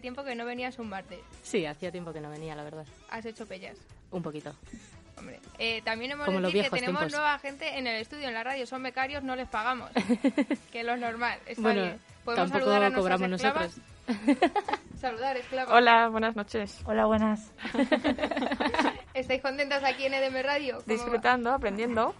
Tiempo que no venías un martes. Sí, hacía tiempo que no venía, la verdad. ¿Has hecho pellas? Un poquito. Hombre, eh, también hemos Como decir que tenemos nueva gente en el estudio, en la radio. Son becarios, no les pagamos. que es lo normal. Está bueno, bien. ¿Podemos saludar a cobramos nosotros. saludar, esclavas. Hola, buenas noches. Hola, buenas. ¿Estáis contentas aquí en EDM Radio? Disfrutando, aprendiendo.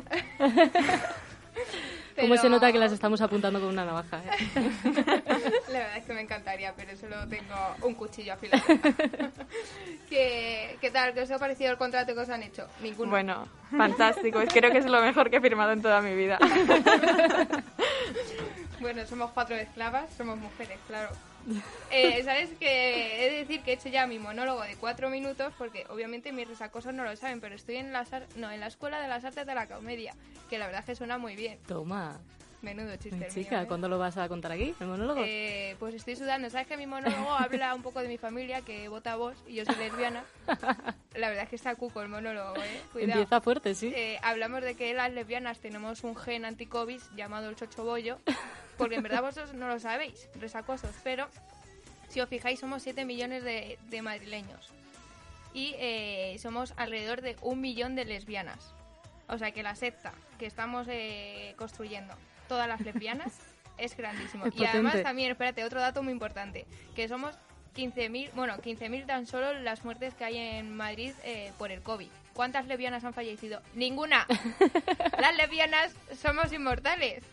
¿Cómo se nota que las estamos apuntando con una navaja? ¿eh? La verdad es que me encantaría, pero solo tengo un cuchillo afilado. ¿Qué, ¿Qué tal? ¿Qué os ha parecido el contrato que os han hecho? Ninguno. Bueno, fantástico. Creo que es lo mejor que he firmado en toda mi vida. bueno, somos cuatro esclavas, somos mujeres, claro. Eh, ¿Sabes que He de decir que he hecho ya mi monólogo de cuatro minutos porque obviamente mis resacosos no lo saben, pero estoy en la, no, en la Escuela de las Artes de la Comedia, que la verdad que suena muy bien. Toma. Menudo chiste. chica, ¿eh? ¿cuándo lo vas a contar aquí, el monólogo? Eh, pues estoy sudando. ¿Sabes que mi monólogo habla un poco de mi familia, que vota vos y yo soy lesbiana? La verdad es que está cuco el monólogo, ¿eh? Cuidado. Empieza fuerte, sí. Eh, hablamos de que las lesbianas tenemos un gen anti-COVID llamado el chochobollo, porque en verdad vosotros no lo sabéis, resacosos, pero si os fijáis somos 7 millones de, madrileños y eh, somos alrededor de un millón de lesbianas. O sea que la secta que estamos eh, construyendo, todas las lesbianas, es grandísimo. y además también, espérate, otro dato muy importante, que somos 15.000, bueno, 15.000 tan solo las muertes que hay en Madrid eh, por el COVID. ¿Cuántas lesbianas han fallecido? Ninguna. las lesbianas somos inmortales.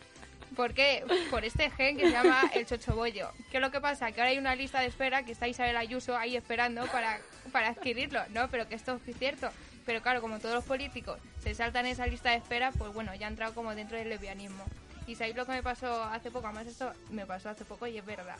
¿Por qué? Por este gen que se llama el chochobollo. ¿Qué es lo que pasa? Que ahora hay una lista de espera que está Isabel Ayuso ahí esperando para, para adquirirlo, ¿no? Pero que esto es cierto. Pero claro, como todos los políticos se saltan esa lista de espera, pues bueno, ya ha entrado como dentro del lesbianismo. Y sabéis lo que me pasó hace poco, además esto me pasó hace poco y es verdad.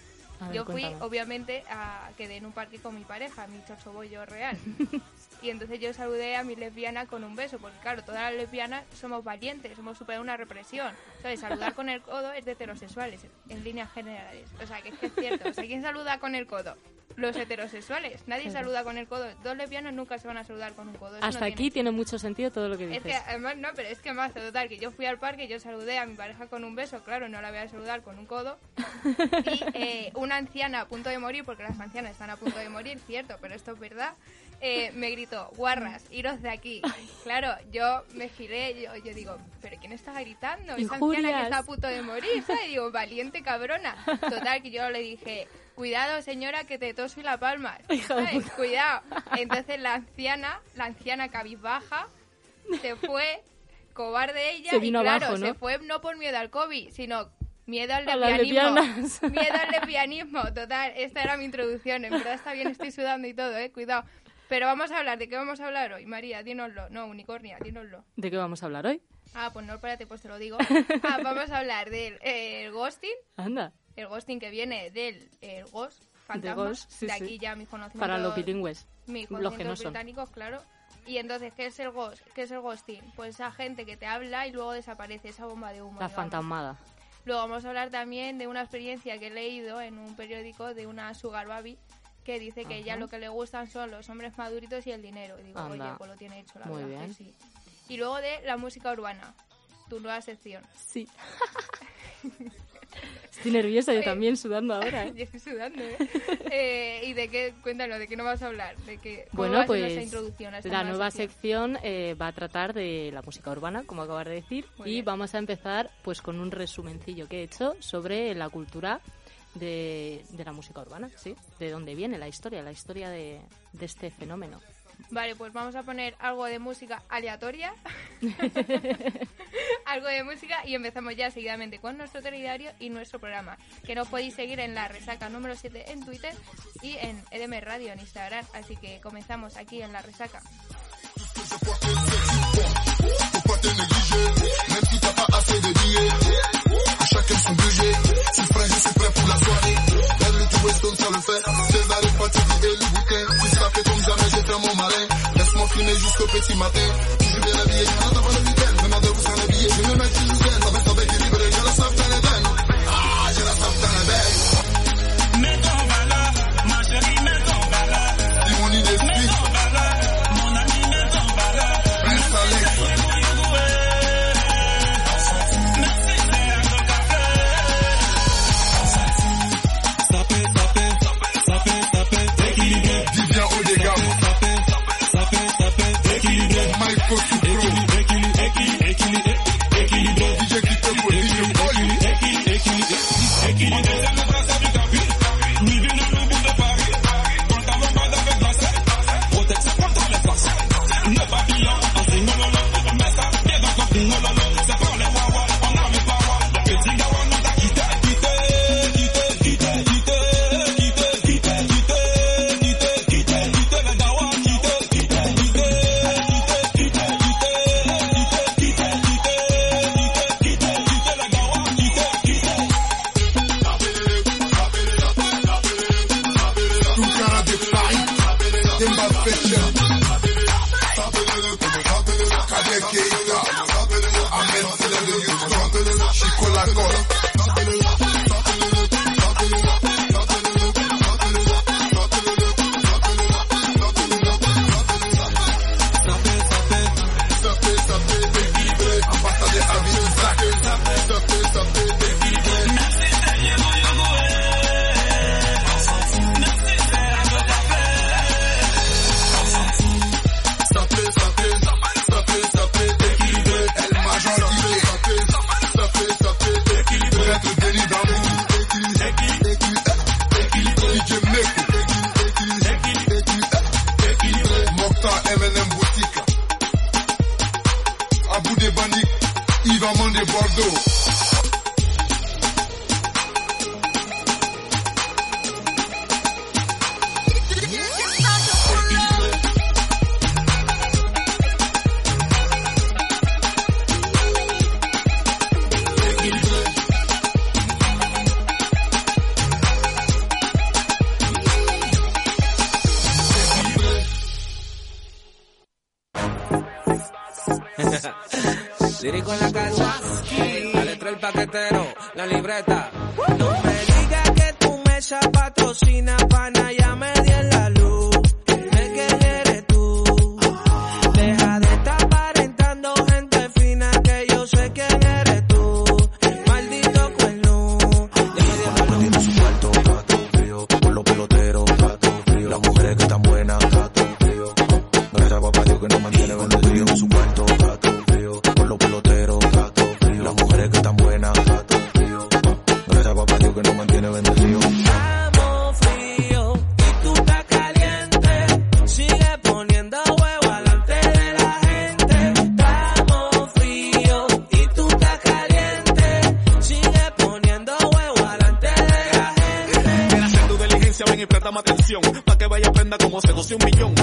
Yo fui, obviamente, a quedé en un parque con mi pareja, mi chochobollo real. Y entonces yo saludé a mi lesbiana con un beso, porque claro, todas las lesbianas somos valientes, hemos superado una represión. ¿Sabes? Saludar con el codo es de heterosexuales, en líneas generales. O sea, que es que es cierto. O sea, ¿quién saluda con el codo? Los heterosexuales. Nadie saluda con el codo. Dos lesbianas nunca se van a saludar con un codo. Hasta aquí tiene... mucho sentido todo lo que dices. Es que, además, no, pero es que más total, que yo fui al parque, yo saludé a mi pareja con un beso, claro, no la voy a saludar con un codo. Y eh, una anciana a punto de morir, porque las ancianas están a punto de morir, cierto, pero esto es verdad. Eh, me gritó, guarras, iros de aquí. Claro, yo me giré, yo, yo digo, ¿pero quién está gritando? Esa anciana que está a punto de morir, ¿sabes? Y digo, valiente cabrona. Total, que yo le dije, cuidado señora, que te toso y la palma. ¿sabes? Cuidado. Entonces la anciana, la anciana cabizbaja, se fue, cobarde ella, se vino y claro, abajo, ¿no? se fue no por miedo al COVID, sino Miedo al lesbianismo. Miedo al lesbianismo. Total, esta era mi introducción. En verdad está bien, estoy sudando y todo, eh. Cuidado. Pero vamos a hablar, ¿de qué vamos a hablar hoy? María, dínoslo. No, Unicornia, dínoslo. ¿De qué vamos a hablar hoy? Ah, pues no, espérate, pues te lo digo. Ah, vamos a hablar del eh, el ghosting. Anda, El ghosting que viene del el ghost, fantasma. ghost, sí, de sí. aquí ya mis conocimientos. para los bilingües. mis los que no son. británicos, claro. Y entonces, ¿qué es el ghost? ¿Qué es el ghosting? Pues esa gente que te habla y luego desaparece, esa bomba de humo. La digamos. fantasmada. Luego vamos a hablar también de una experiencia que he leído en un periódico de una sugar baby que dice que ella Ajá. lo que le gustan son los hombres maduritos y el dinero. Y digo, Anda. oye, pues lo tiene hecho, la Muy verdad que bien. sí. Y luego de la música urbana, tu nueva sección. Sí. Estoy nerviosa, yo también sudando ahora. ¿eh? Yo estoy sudando, ¿eh? Eh, ¿Y de qué? Cuéntanos, ¿de qué no vas a hablar? ¿De qué, Bueno, a pues introducción a esta la nueva nueva sección? sección eh, va a tratar de la música urbana, como acabas de decir, Muy y bien. vamos a empezar pues con un resumencillo que he hecho sobre la cultura de, de la música urbana, ¿sí? De dónde viene la historia, la historia de, de este fenómeno. Vale, pues vamos a poner algo de música aleatoria. algo de música y empezamos ya seguidamente con nuestro telediario y nuestro programa. Que nos podéis seguir en la resaca número 7 en Twitter y en EDM Radio en Instagram. Así que comenzamos aquí en la resaca. jusqu'au petit matin. Je vais la vie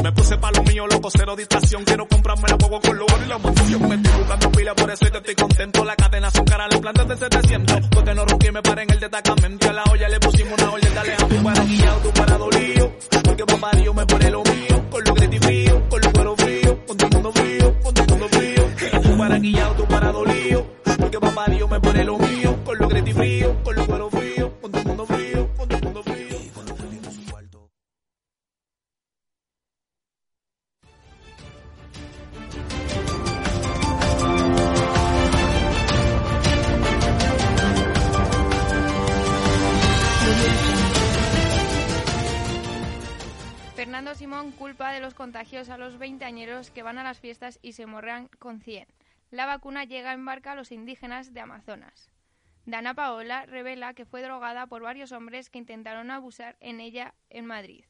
Me puse pa' lo mío, loco, cero distracción. Quiero comprarme la huevo con lo oro y la mansión. Me estoy buscando pila, por eso es que estoy contento. La cadena son cara, las plantas de 700. Porque no rompí, me paré en el destacamento. A la olla le pusimos una orden, dale a tu para guiado, tu para dolido. Porque Dios me pone lo mío. Con lo griti frío, con lo cuero frío. Con todo mundo frío, con todo el mundo frío. Tu para guiado, tu para dolido. Porque Dios me pone lo mío. Con lo griti frío, con lo cuero frío. Fernando Simón culpa de los contagios a los veinteañeros que van a las fiestas y se morrean con 100. La vacuna llega en barca a los indígenas de Amazonas. Dana Paola revela que fue drogada por varios hombres que intentaron abusar en ella en Madrid.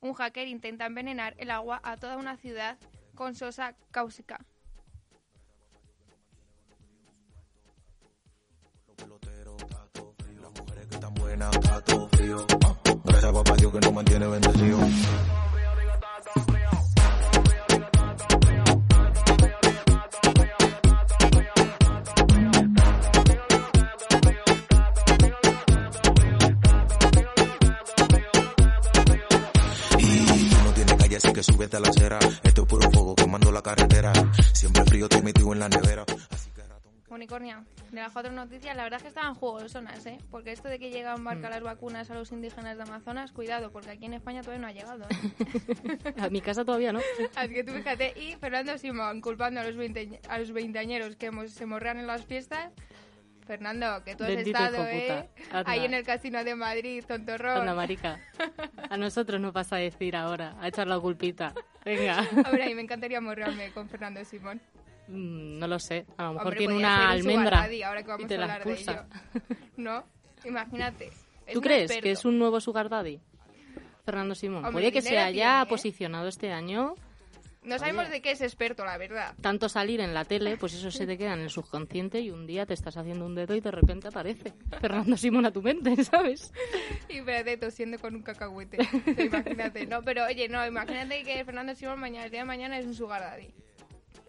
Un hacker intenta envenenar el agua a toda una ciudad con sosa cáusica. Los peloteros, frío. Las mujeres que están buenas, frío. Gracias papá Dios que nos mantiene bendecido. Que súbete a la acera. Esto es puro fuego quemando la carretera. Siempre frío te metido en la nevera. Unicornia, de las cuatro noticias, la verdad es que estaban jugosonas, ¿eh? Porque esto de que llega en barca las vacunas a los indígenas de Amazonas, cuidado, porque aquí en España todavía no ha llegado, ¿eh? A mi casa todavía no. Así que tú fíjate, y Fernando Simón culpando a los, veinte, a los veinteañeros que hemos- se morran en las fiestas. Fernando, que tú has Bendito estado, ¿eh? Ahí en el casino de Madrid, tontorrón. Anda, marica. A nosotros nos vas a decir ahora, a echar la culpita. Venga. Hombre, a mí me encantaría morrearme con Fernando Simón. Mm, No lo sé. A lo mejor Hombre, tiene una almendra daddy, ahora que y vamos te a la expulsa. ¿No? Imagínate. ¿Tú crees experto. que es un nuevo sugar daddy? Fernando Simón. Hombre, Puede que se haya tiene, ¿eh? posicionado este año No sabemos de qué es experto, la verdad. tanto salir en la tele, pues eso se te queda en el subconsciente y un día te estás haciendo un dedo y de repente aparece Fernando Simón a tu mente, ¿sabes? Y espérate, tosiendo con un cacahuete. Imagínate. No, pero oye, no, imagínate que Fernando Simón mañana, el día de mañana es un sugar daddy.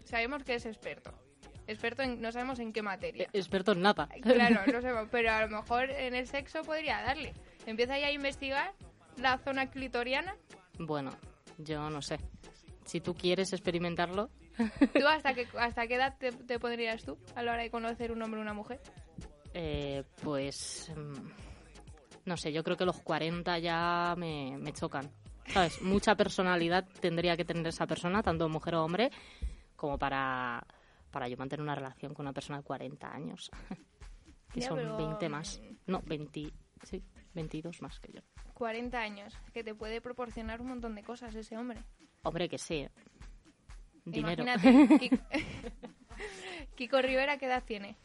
Sabemos que es experto. Experto en, no sabemos en qué materia. Experto en nada. Claro, no sabemos, pero a lo mejor en el sexo podría darle. Empieza ya a investigar la zona clitoriana. Bueno, yo no sé. Si tú quieres experimentarlo, ¿Tú hasta qué, hasta qué edad te, te pondrías tú a la hora de conocer un hombre o una mujer? eh, pues... mm, No sé, yo creo que los 40 ya me, me chocan. ¿Sabes? Mucha personalidad tendría que tener esa persona, tanto mujer o hombre, como para, para yo mantener una relación con una persona de 40 años. que Ya, son pero, 20 más. mm, No, 20, sí, 22 más que yo. 40 años, que te puede proporcionar un montón de cosas ese hombre. Hombre, que sí. Dinero. Imagínate, Kiko, Kiko Rivera, ¿qué edad tiene?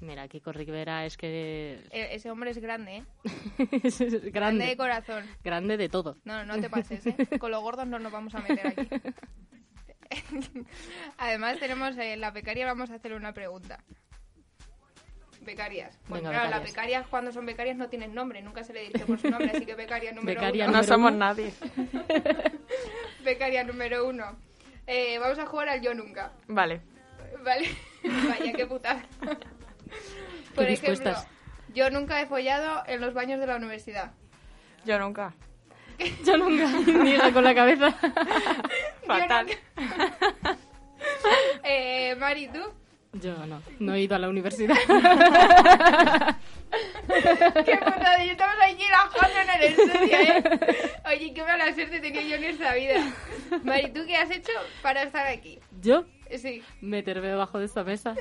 Mira, Kiko Rivera es que E- ese hombre es grande, ¿eh? es Grande de grande, corazón. grande de todo. No, no te pases, ¿eh? Con los gordos no nos vamos a meter aquí. Además, tenemos eh, la becaria, vamos a hacerle una pregunta. Becarias. Pues Venga, claro, las becarias. becarias cuando son becarias no tienen nombre, nunca se le dice por su nombre, así que becaria número Becaria uno. No somos nadie. Becaria número uno. Eh, vamos a jugar al yo nunca. Vale. Vale. Vaya, qué putada. Por ejemplo, dispuestas. yo nunca he follado en los baños de la universidad. Yo nunca. Yo nunca niega con la cabeza. Fatal. Eh, Mari, ¿tú? Yo no, no he ido a la universidad. Qué putada, yo estamos aquí relajando en el estudio, ¿eh? Oye, qué mala suerte tenía yo en esta vida. Mari, ¿tú qué has hecho para estar aquí? Yo Sí, meterme debajo de esta mesa.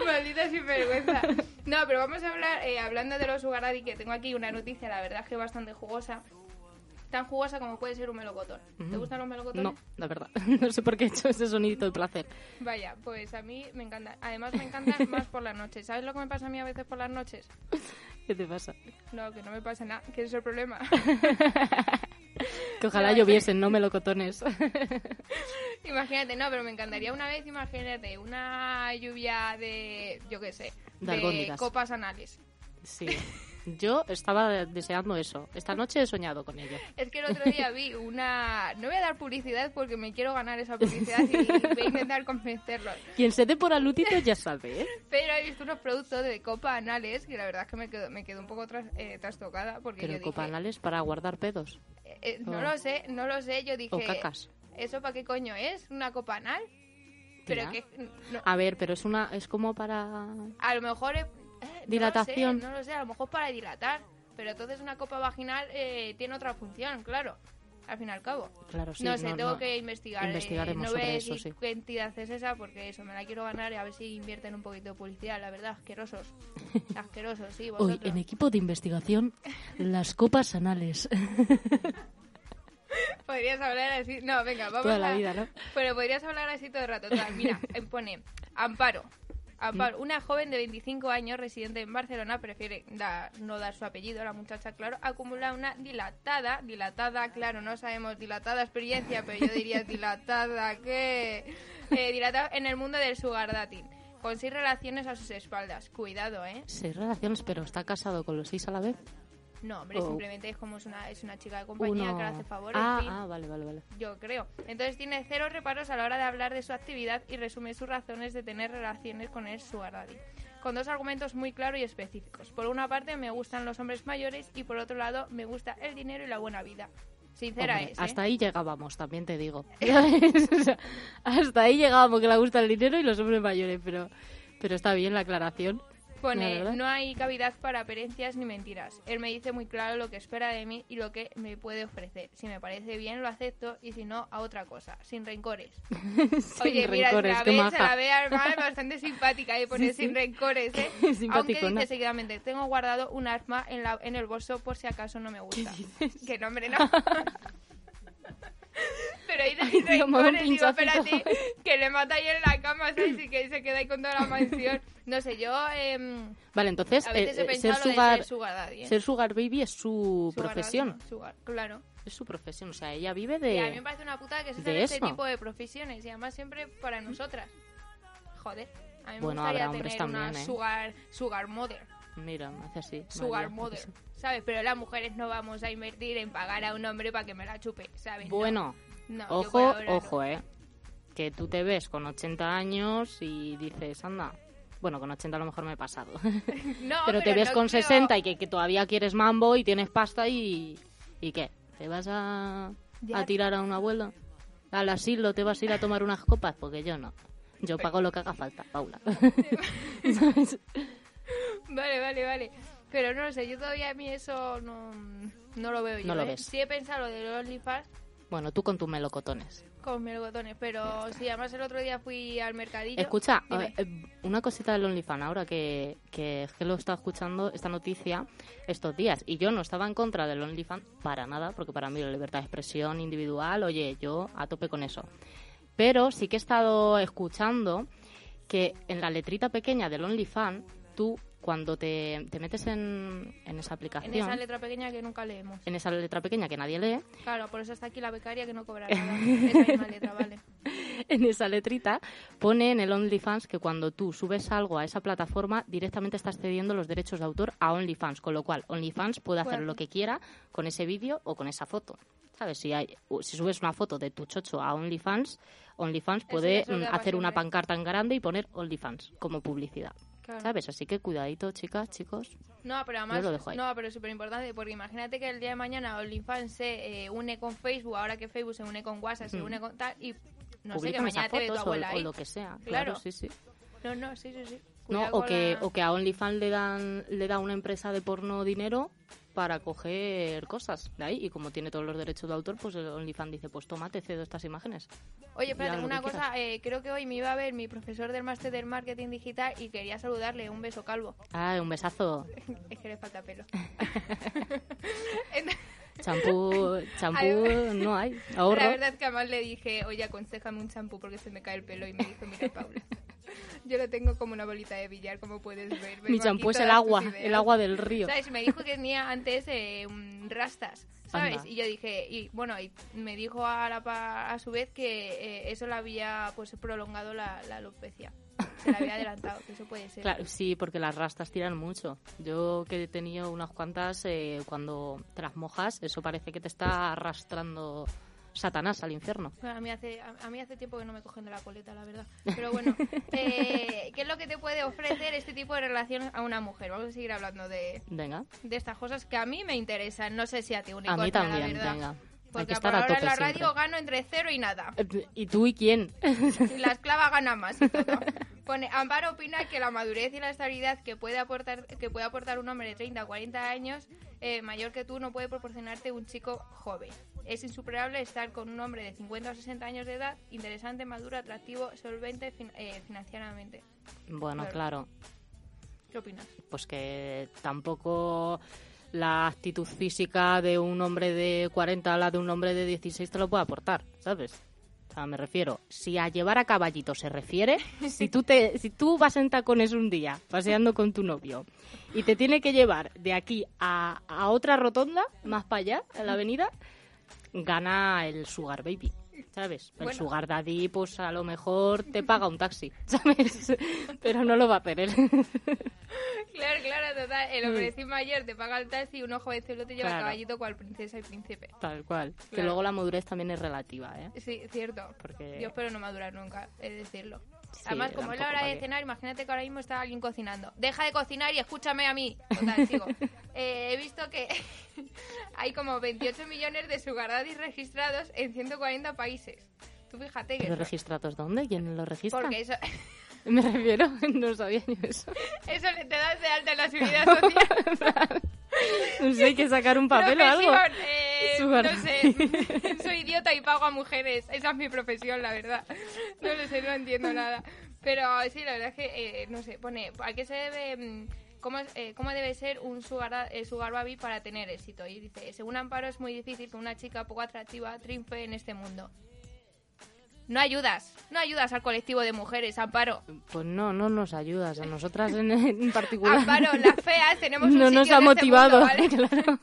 maldita sinvergüenza. No, pero vamos a hablar, eh, hablando de los Sugar Daddy, que tengo aquí una noticia, la verdad es que bastante jugosa. Tan jugosa como puede ser un melocotón. ¿Te gustan los melocotones? No, la verdad. No sé por qué he hecho ese sonidito de placer. Vaya, pues a mí me encanta. Además me encantan más por las noches. ¿Sabes lo que me pasa a mí a veces por las noches? ¿Qué te pasa? No, que no me pasa nada, que ese es el problema. Que ojalá lloviesen, no melocotones. imagínate, no, pero me encantaría una vez, imagínate, una lluvia de, yo qué sé, De copas anales. Sí. Yo estaba deseando eso. Esta noche he soñado con ello. Es que el otro día vi una... No voy a dar publicidad porque me quiero ganar esa publicidad y voy a intentar convencerlos. Quien se dé por alutito ya sabe, ¿eh? Pero he visto unos productos de copa anales que la verdad es que me quedo, me quedo un poco tras, eh, trastocada porque Pero yo dije... copanales para guardar pedos eh, eh, no lo sé, no lo sé. Yo dije... o cacas. ¿Eso para qué coño es? ¿Una copa anal? Pero que... no- A ver, pero es una es como para A lo mejor... Dilatación. No lo, sé, no lo sé, a lo mejor para dilatar. Pero entonces una copa vaginal eh, tiene otra función, claro. Al fin y al cabo. claro, sí, no sé, tengo no. que investigar. eh, Investigaremos no voy a sobre eso, decir sí. qué entidad es esa porque eso, me la quiero ganar y a ver si invierten un poquito de publicidad, la verdad, asquerosos. asquerosos, sí, Hoy vosotros. en equipo de investigación las copas anales Podrías hablar así. No, venga, vamos toda la a- vida, ¿no? Pero podrías hablar así todo el rato. Total, Mira, pone Amparo. Amparo, una joven de 25 años residente en Barcelona, prefiere da- no dar su apellido, la muchacha, claro, acumula una dilatada, dilatada, claro, no sabemos, dilatada experiencia, pero yo diría dilatada, ¿qué? Eh, dilatada en el mundo del sugar dating, con seis relaciones a sus espaldas. Cuidado, ¿eh? Seis relaciones, pero está casado con los seis a la vez. No, hombre, Oh. simplemente es como es una, es una chica de compañía Uno. que le hace favores, ah, en fin. ah, vale, vale, vale. yo creo. Entonces tiene cero reparos a la hora de hablar de su actividad y resume sus razones de tener relaciones con el sugar daddy. Con dos argumentos muy claros y específicos. Por una parte, me gustan los hombres mayores y por otro lado, me gusta el dinero y la buena vida. Sincera Hombre, es, ¿eh? Hasta ahí llegábamos, también te digo. ¿Sabes? O sea, hasta ahí llegábamos que le gusta el dinero y los hombres mayores, pero, pero está bien la aclaración. Pone, no hay cavidad para apariencias ni mentiras. Él me dice muy claro lo que espera de mí y lo que me puede ofrecer. Si me parece bien, lo acepto y si no, a otra cosa, sin rencores. Sin Oye, mira, rencores, la ve, se la ve Armar bastante simpática y pone Sí, sí. sin rencores, ¿eh? Aunque dice seguidamente, tengo guardado un arma en, la, en el bolso por si acaso no me gusta. Que no, hombre, no. Pero ha dado un rencores, digo, espérate, que le mata ahí en la cama, ¿sabes? Y que se queda ahí con toda la mansión. No sé, yo em, Vale, entonces, eh, eh, ser de sugar, ser sugar daddy, ¿eh? ser sugar baby es su Sugar profesión. daddy, sugar, claro. Es su profesión, o sea, ella vive Y a mí me de... parece una putada que se de este tipo de profesiones y además siempre para nosotras. Joder, a mí me Bueno, gustaría tener una también, ¿eh? sugar, sugar mother. Mira, me hace así. Sugar María, mother, ¿sabes? Pero las mujeres no vamos a invertir en pagar a un hombre para que me la chupe, ¿sabes? No. Bueno, No, por ojo, no. ojo, eh. Que tú te ves con 80 años y dices, anda... Bueno, con 80 a lo mejor me he pasado. No, pero te ves no con creo- 60 y que, que todavía quieres mambo y tienes pasta y... ¿Y qué? ¿Te vas a, a tirar a un abuelo? ¿Al asilo te vas a ir a tomar unas copas? Porque yo no. Yo pago lo que haga falta, Paula. Vale, vale, vale. Pero no lo sé, yo todavía a mí eso no, no lo veo yo. No lo ¿eh? ves. Sí he pensado lo de los OnlyFans Bueno, tú con tus melocotones. con melocotones, pero sí, además el otro día fui al mercadillo. Escucha, Dime. eh, una cosita del OnlyFans ahora que, que lo está escuchando esta noticia estos días. Y yo no estaba en contra del OnlyFans para nada, porque para mí la libertad de expresión individual, oye, yo a tope con eso. Pero sí que he estado escuchando que en la letrita pequeña del OnlyFans, tú cuando te, te metes en, en esa en aplicación, esa letra pequeña que nunca leemos. en esa letra pequeña que nadie lee, Claro, por eso está aquí la becaria que no cobra nada. Esa misma letra, vale. en esa letrita pone en el OnlyFans que cuando tú subes algo a esa plataforma directamente estás cediendo los derechos de autor a OnlyFans, con lo cual OnlyFans puede hacer lo que quiera con ese vídeo o con esa foto. ¿Sabes? Si, hay, si subes una foto de tu chocho a OnlyFans, OnlyFans puede mm, hacer una pancarta en grande y poner OnlyFans como publicidad. Claro. ¿Sabes? Así que cuidadito, chicas, chicos. No, pero además, Yo lo dejo ahí. no, pero es súper importante porque imagínate que el día de mañana OnlyFans se eh, une con Facebook, ahora que Facebook se une con WhatsApp, se une con tal y no sé, que mañana te ve tu o, abuela o ahí. lo que sea. Claro, Claro. sí, sí. No, no, sí, sí, sí. No, o que, la- o que a OnlyFans le dan le da una empresa de porno dinero para coger cosas de ahí y como tiene todos los derechos de autor, pues el OnlyFans dice, pues toma, te cedo estas imágenes. Oye, espérate, una cosa, eh, creo que hoy me iba a ver mi profesor del máster del marketing digital y quería saludarle, un beso calvo. Ah, un besazo. es que le falta pelo. Champú, champú no hay, La ahorro. verdad es que además le dije, oye, aconsejame un champú porque se me cae el pelo y me dijo, mira, Paula, yo lo tengo como una bolita de billar, como puedes ver. Mi champú es el agua, ideas". el agua del río. ¿Sabes? Me dijo que tenía antes eh, rastas, ¿sabes? Anda. Y yo dije, y bueno, y me dijo a, la, a su vez que eh, eso le había pues prolongado la, la alopecia. se la había adelantado, que eso puede ser. Claro, sí, porque las rastas tiran mucho. Yo que he tenido unas cuantas, eh, cuando te las mojas, eso parece que te está arrastrando Satanás al infierno. Bueno, a, mí hace, a, a mí hace tiempo que no me cogen de la coleta, la verdad. Pero bueno, eh, ¿qué es lo que te puede ofrecer este tipo de relación a una mujer? Vamos a seguir hablando de, Venga, de estas cosas que a mí me interesan. No sé si a ti, a Unicornia, mí también, la venga. Porque que por a ahora en la radio siempre. gano entre cero y nada. Eh, ¿Y tú y quién? Y la esclava gana más y todo. Pone, Amparo opina que la madurez y la estabilidad que puede aportar que puede aportar un hombre de 30 o 40 años eh, mayor que tú no puede proporcionarte un chico joven. Es insuperable estar con un hombre de 50 o 60 años de edad, interesante, maduro, atractivo, solvente fin- eh, financieramente. Bueno, Claro. claro, ¿Qué opinas? pues que tampoco la actitud física de un hombre de 40 a la de un hombre de 16 te lo puede aportar, ¿sabes? O sea, me refiero, si a llevar a caballito se refiere, si tú, te, si tú vas en tacones un día paseando con tu novio y te tiene que llevar de aquí a, a otra rotonda, más para allá, en la avenida, gana el Sugar Baby. ¿Sabes? El Bueno. Sugar Daddy, pues a lo mejor te paga un taxi, ¿sabes? Pero no lo va a él. Claro, claro, total. El hombre mayor te paga el taxi y uno jovencito te lleva Claro. caballito cual princesa y príncipe. Tal cual. Que luego la madurez también es relativa, ¿eh? Sí, cierto. Porque- Yo espero no madurar nunca, es decirlo. Además, como es la hora de cenar, imagínate que ahora mismo está alguien cocinando. Deja de cocinar y escúchame a mí. Total, sigo. Eh, he visto que hay como 28 millones de sugar daddies registrados en 140 países. Tú fíjate que ¿Pero eso, registrados dónde? ¿Quién los registra? porque eso, Me refiero, no sabía yo eso. eso le te das de alta en la seguridad social. No sé, hay que sacar un papel o algo. Eh, no sé, soy idiota y pago a mujeres. Esa es mi profesión, la verdad. No lo sé, no entiendo nada. Pero sí, la verdad es que, eh, no sé, pone, ¿a qué se debe, mm, cómo, eh, cómo debe ser un sugar, eh, sugar baby para tener éxito? Y dice, según Amparo es muy difícil que una chica poco atractiva triunfe en este mundo. No ayudas, no ayudas al colectivo de mujeres, Amparo. Pues no, no nos ayudas. A nosotras en, en particular. Amparo, las feas tenemos un No nos sitio ha en este motivado, mundo, ¿vale? claro.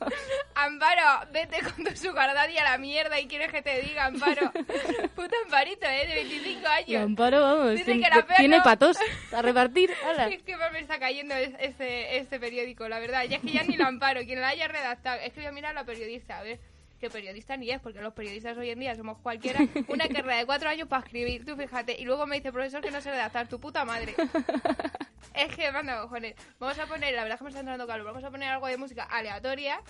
Amparo, vete con tu sugar daddy a la mierda y quieres que te diga, Amparo. Puta Amparito, ¿eh? De 25 Y años. Amparo, vamos, Dice tiene, que la fea tiene no. patos a repartir. Es que me está cayendo es- este, este periódico, la verdad. Ya es que ya ni la amparo, quien la haya redactado. Es que voy a mirar a la periodista, a ver. Que periodista ni es, porque los periodistas hoy en día somos cualquiera. Una carrera de cuatro años para escribir, tú fíjate. Y luego me dice, profesor, que no sé redactar, tu puta madre. Es que manda cojones. Vamos a poner, la verdad es que me está entrando calor, vamos a poner algo de música aleatoria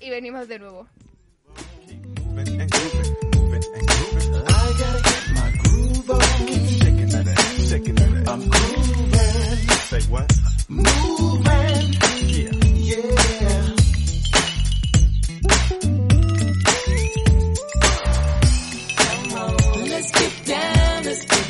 y venimos de nuevo. and just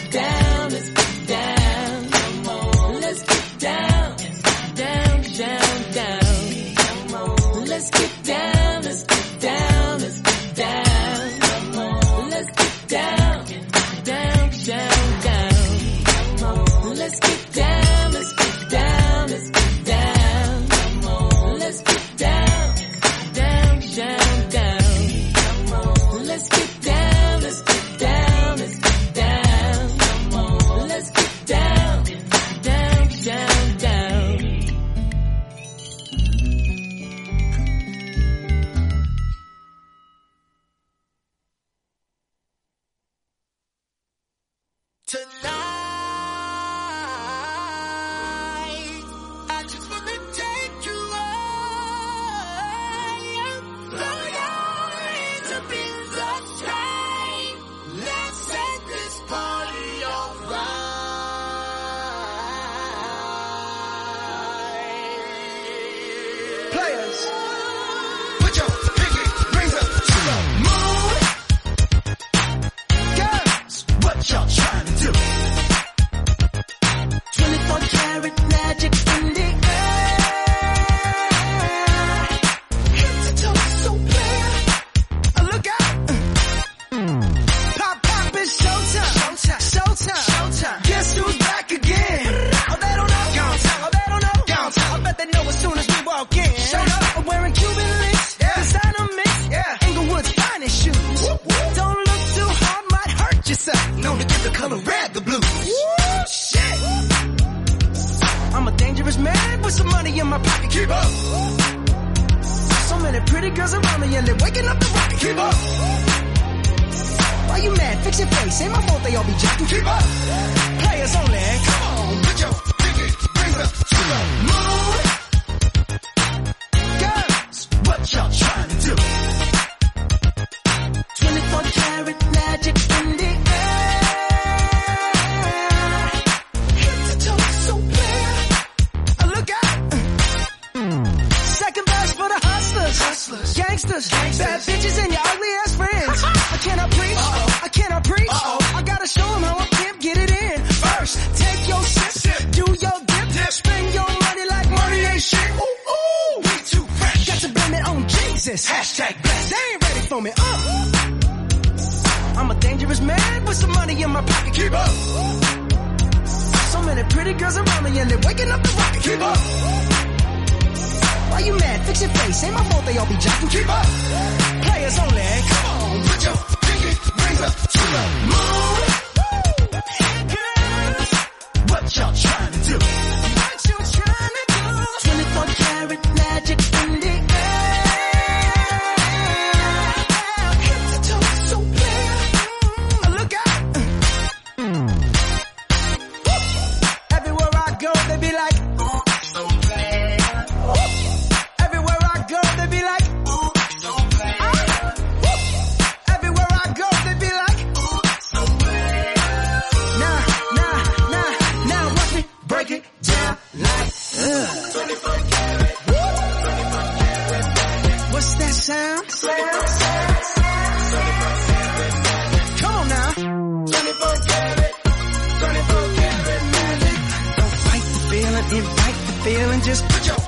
feeling. Just put your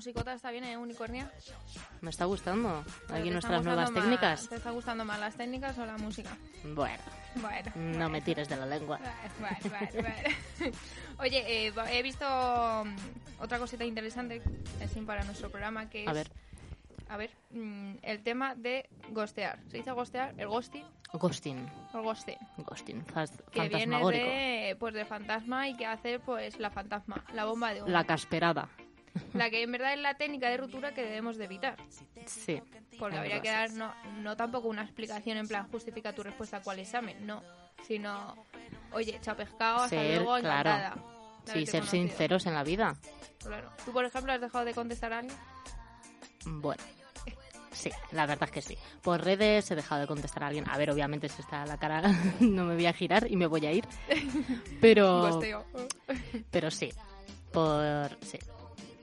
musicota está bien, ¿eh, Unicornia? Me está gustando. ¿Pero Aquí nuestras nuevas gustando técnicas. más- ¿Te está gustando más las técnicas o la música? Bueno, Bueno. no me tires de la lengua. Vale, vale. Oye, eh, he visto mm, otra cosita interesante así para nuestro programa que es... A ver, A ver, mm, el tema de gostear. ¿Se dice gostear? ¿El ghosting? ghosting. ¿O el ghosting? Ghosting, Que viene de, pues, de fantasma y que hace pues la fantasma, la bomba de humo. La casperada. La que en verdad es la técnica de ruptura que debemos de evitar. Sí. Porque habría que dar no, no tampoco una explicación en plan justifica tu respuesta a cuál examen, no. Sino, oye, chao pescado, hasta Ser, luego, claro. encantada. de Sí, ser conocido. sinceros en la vida. Claro. ¿Tú, por ejemplo, has dejado de contestar a alguien? Bueno. Sí, la verdad es que sí. Por redes he dejado de contestar a alguien. A ver, obviamente si está la cara no me voy a girar y me voy a ir. Pero, pero sí. Por sí.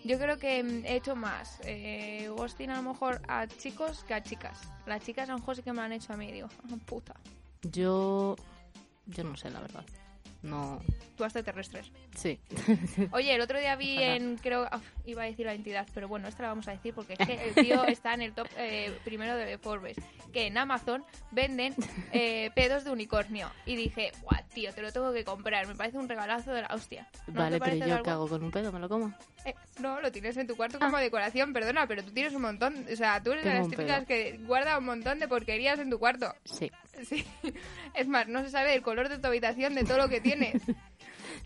Yo creo que he hecho más eh, ghosting a lo mejor a chicos que a chicas. Las chicas a lo mejor sí que me han hecho a mí, digo, "Ah, puta. Yo yo no sé la verdad. No, Tú extraterrestres. sí. Oye, el otro día vi en, creo, ah, iba a decir la entidad, pero bueno, esta la vamos a decir porque es que el tío está en el top eh, primero de Forbes, que en Amazon venden eh, pedos de unicornio. Y dije, guau, tío, te lo tengo que comprar, me parece un regalazo de la hostia. ¿No vale, pero yo algo? qué hago con un pedo, me lo como. Eh, no, lo tienes en tu cuarto como decoración, perdona, pero tú tienes un montón, o sea, tú eres de las típicas que guarda un montón de porquerías en tu cuarto. Sí. Sí. Es más, no se sabe el color de tu habitación de todo lo que tienes.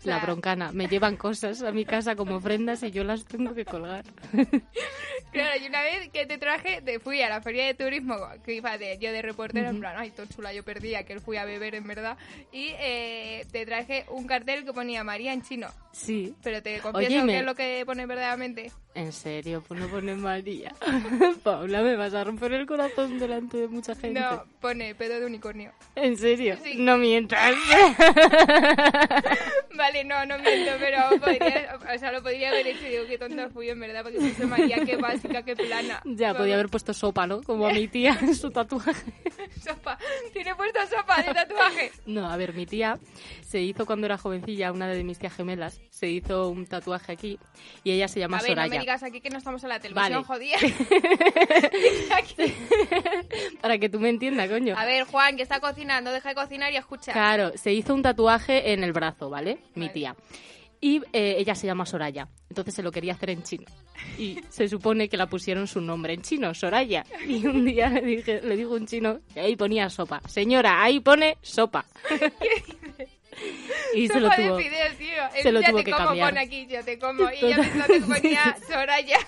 O La broncana. Me llevan cosas a mi casa como ofrendas y yo las tengo que colgar. Claro, y una vez que te traje, te fui a la feria de turismo, que iba de, yo de reportero, en plan, ay, todo chula, yo perdía, que él fui a beber en verdad, y eh, te traje un cartel que ponía María en chino. Sí. Pero te confieso que es lo que pone verdaderamente. En serio, pues no pone María. Paula, me vas a romper el corazón delante de mucha gente. No, pone pedo de unicornio. ¿En serio? Sí. No mientas. Vale, no, no miento, pero podría, o sea, lo podría haber hecho. Digo, qué tonta fui en verdad, porque puse María, qué básica, qué plana. ya, Vamos, podía haber puesto sopa, ¿no? Como a mi tía en su tatuaje. Sopa. Tiene puesto sopa de tatuaje. No, a ver, mi tía se hizo cuando era jovencilla, una de mis tías gemelas, se hizo un tatuaje aquí y ella se llama no Soraya. Digas aquí que no estamos en la televisión, Vale. Para que tú me entiendas, coño. A ver, Juan, que está cocinando, deja de cocinar y escucha. Claro, se hizo un tatuaje en el brazo, ¿vale? Mi tía. Y eh, ella se llama Soraya. Entonces se lo quería hacer en chino. Y se supone que la pusieron su nombre en chino, Soraya. Y un día le dije, le dijo un chino que ahí ponía sopa. Señora, ahí pone sopa. y se lo tuvo. de fideos, tío. se lo tuvo te que como, cambiar. pon aquí, yo te como. Y yo pensando que ponía Soraya.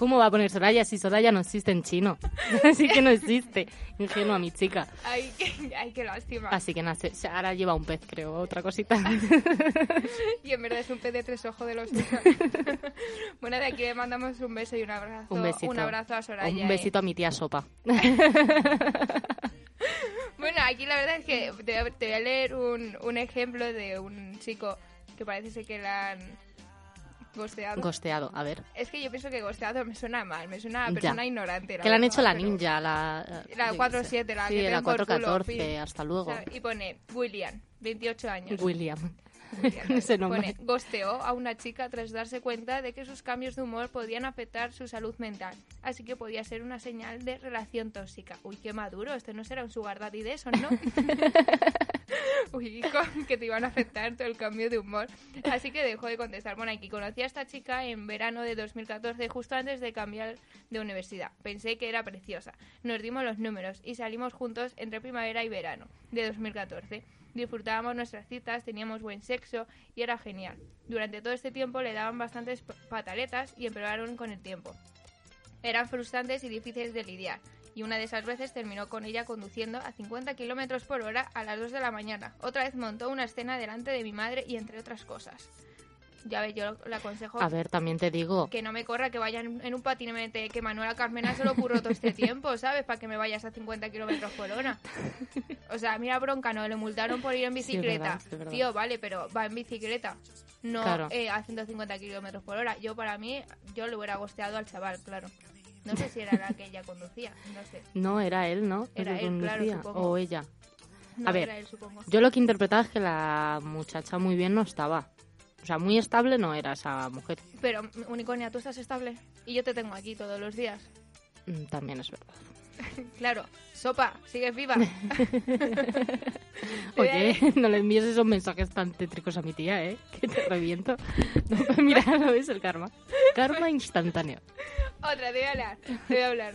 ¿Cómo va a poner Soraya si Soraya no existe en chino? Así que no existe. Ingenua mi chica. Ay, qué, ay, qué lástima. Así que se- ahora lleva un pez, creo, otra cosita. Y en verdad es un pez de tres ojos de los bueno, de aquí le mandamos un beso y un abrazo. un besito. Un abrazo a Soraya. Un ¿eh? besito a mi tía Sopa. Bueno, aquí la verdad es que te, voy a- te voy a leer un, un ejemplo de un chico que parece ser que la han gosteado. Gosteado, a ver. es que yo pienso que gosteado me suena mal, me suena a Ya. persona ignorante. Que le han hecho la ninja, la... La yo qué 4-7, sé. la Sí, que la den por culo, 414, fin. hasta luego. ¿sabes? Y pone William, 28 años. William. William, Ese nombre. Pone, gosteó a una chica tras darse cuenta de que sus cambios de humor podían afectar su salud mental. Así que podía ser una señal de relación tóxica. Uy, qué maduro, este no será un sugar daddy de esos, ¿no? Uy, con que te iban a afectar todo el cambio de humor. Así que dejó de contestar. Bueno, aquí conocí a esta chica en verano de 2014, justo antes de cambiar de universidad. Pensé que era preciosa. Nos dimos los números y salimos juntos entre primavera y verano de 2014. Disfrutábamos nuestras citas, teníamos buen sexo y era genial. Durante todo este tiempo le daban bastantes pataletas y empeoraron con el tiempo. Eran frustrantes y difíciles de lidiar, y una de esas veces terminó con ella conduciendo a 50 kilómetros por hora a las 2 de la mañana. Otra vez montó una escena delante de mi madre y entre otras cosas. Ya ves, yo le aconsejo A ver, también te digo, que no me corra, que vaya en, un patinete, que Manuela Carmena se lo curró todo este tiempo, ¿sabes? Para que me vayas a 50 kilómetros por hora. O sea, mira bronca, no, le multaron por ir en Sí, es bicicleta. verdad, es verdad. Tío, vale, pero va en bicicleta, no Claro. eh, a 150 kilómetros por hora. Yo, para mí, yo le hubiera gosteado al chaval, claro. No sé si era la que ella conducía, no sé. no era él, ¿no? Era él, claro, conducía, supongo. O ella. No A ver, él. Yo lo que interpretaba es que la muchacha muy bien no estaba. O sea, muy estable no era esa mujer. Pero, Unicornia, tú estás estable y yo te tengo aquí todos los días. Mm, También es verdad. Claro, sopa, sigues viva. Oye, no le envíes esos mensajes tan tétricos a mi tía, ¿eh? Que te reviento. No, mira, ¿lo ves el karma? Karma instantáneo. Otra, te voy a hablar. Te voy a hablar.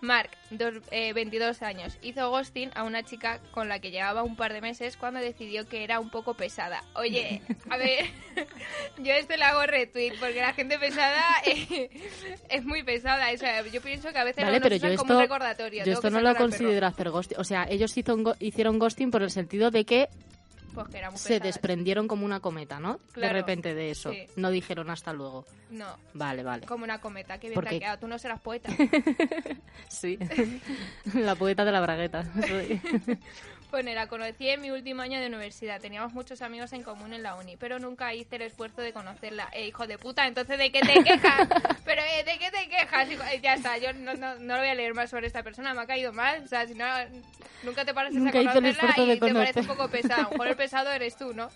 Mark, dos- eh, 22 años, hizo ghosting a una chica con la que llevaba un par de meses cuando decidió que era un poco pesada. Oye, a ver, yo esto le hago retweet porque la gente pesada eh, es muy pesada. O sea, yo pienso que a veces Vale, nos pero yo como un esto, recordatorio. yo esto no lo considero hacer ghosting. O sea, ellos hizo un hicieron ghosting por el sentido de que Pues que era muy se pesada. desprendieron como una cometa, ¿no? De repente de eso. sí. No dijeron hasta luego. No, Vale, vale. como una cometa. Qué bien Porque- te ha quedado. Tú no serás poeta. Sí. la poeta de la bragueta. Soy. Bueno, la conocí en mi último año de universidad. Teníamos muchos amigos en común en la uni, pero nunca hice el esfuerzo de conocerla. Eh, hijo de puta, entonces ¿de qué te quejas? pero eh, ¿de qué te quejas? hijo? Eh, ya está, yo no, no, no lo voy a leer más sobre esta persona, me ha caído mal. O sea, si no, nunca te Nunca a conocerla y te parece un poco pesado. A lo mejor el pesado eres tú, ¿no?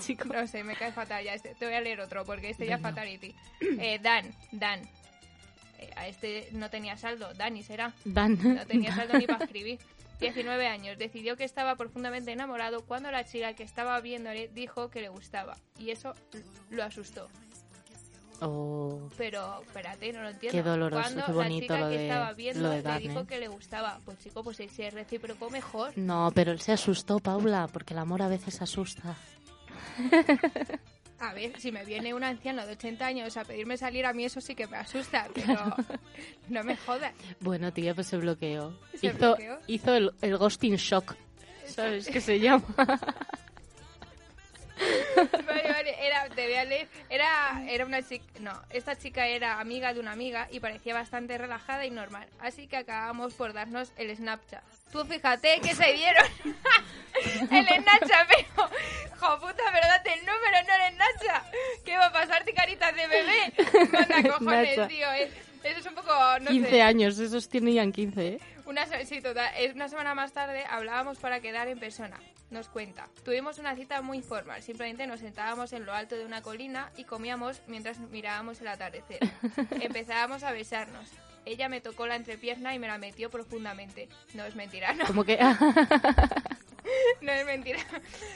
Chico. No sé, me cae fatal ya este. Te voy a leer otro porque este ya es fatality. Eh, Dan, Dan. Eh, a este no tenía saldo, Dani será. Dan. No tenía saldo ni para escribir. 19 años. Decidió que estaba profundamente enamorado cuando la chica que estaba viéndole dijo que le gustaba. Y eso lo asustó. Oh. Pero, espérate, no lo entiendo. Qué doloroso, Cuando qué bonito la chica lo que de- estaba viendo le dijo ¿eh? que le gustaba. Pues chico, pues si es recíproco, mejor. No, pero él se asustó, Paula, porque el amor a veces asusta. A ver, si me viene un anciano de 80 años a pedirme salir, a mí eso sí que me asusta. Pero no me jodas. Bueno, tía, pues se bloqueó. ¿Se hizo bloqueó? hizo el, el ghosting shock. ¿Sabes qué se llama? Vale, vale, era, te voy a leer. Era, era una chica. No, esta chica era amiga de una amiga y parecía bastante relajada y normal. Así que acabamos por darnos el Snapchat. Tú fíjate que se dieron el Snapchat, pero. Jo puta, pero date el número, no el Snapchat. ¿Qué va a pasarte caritas de bebé? Manda cojones, tío. eh. Eso es un poco. No 15 sé. años, esos tenían 15, ¿eh? Una, sí, Total, una semana más tarde hablábamos para quedar en persona. Nos cuenta. Tuvimos una cita muy informal. Simplemente nos sentábamos en lo alto de una colina y comíamos mientras mirábamos el atardecer. Empezábamos a besarnos. Ella me tocó la entrepierna y me la metió profundamente. No es mentira, no. Como que... No es mentira.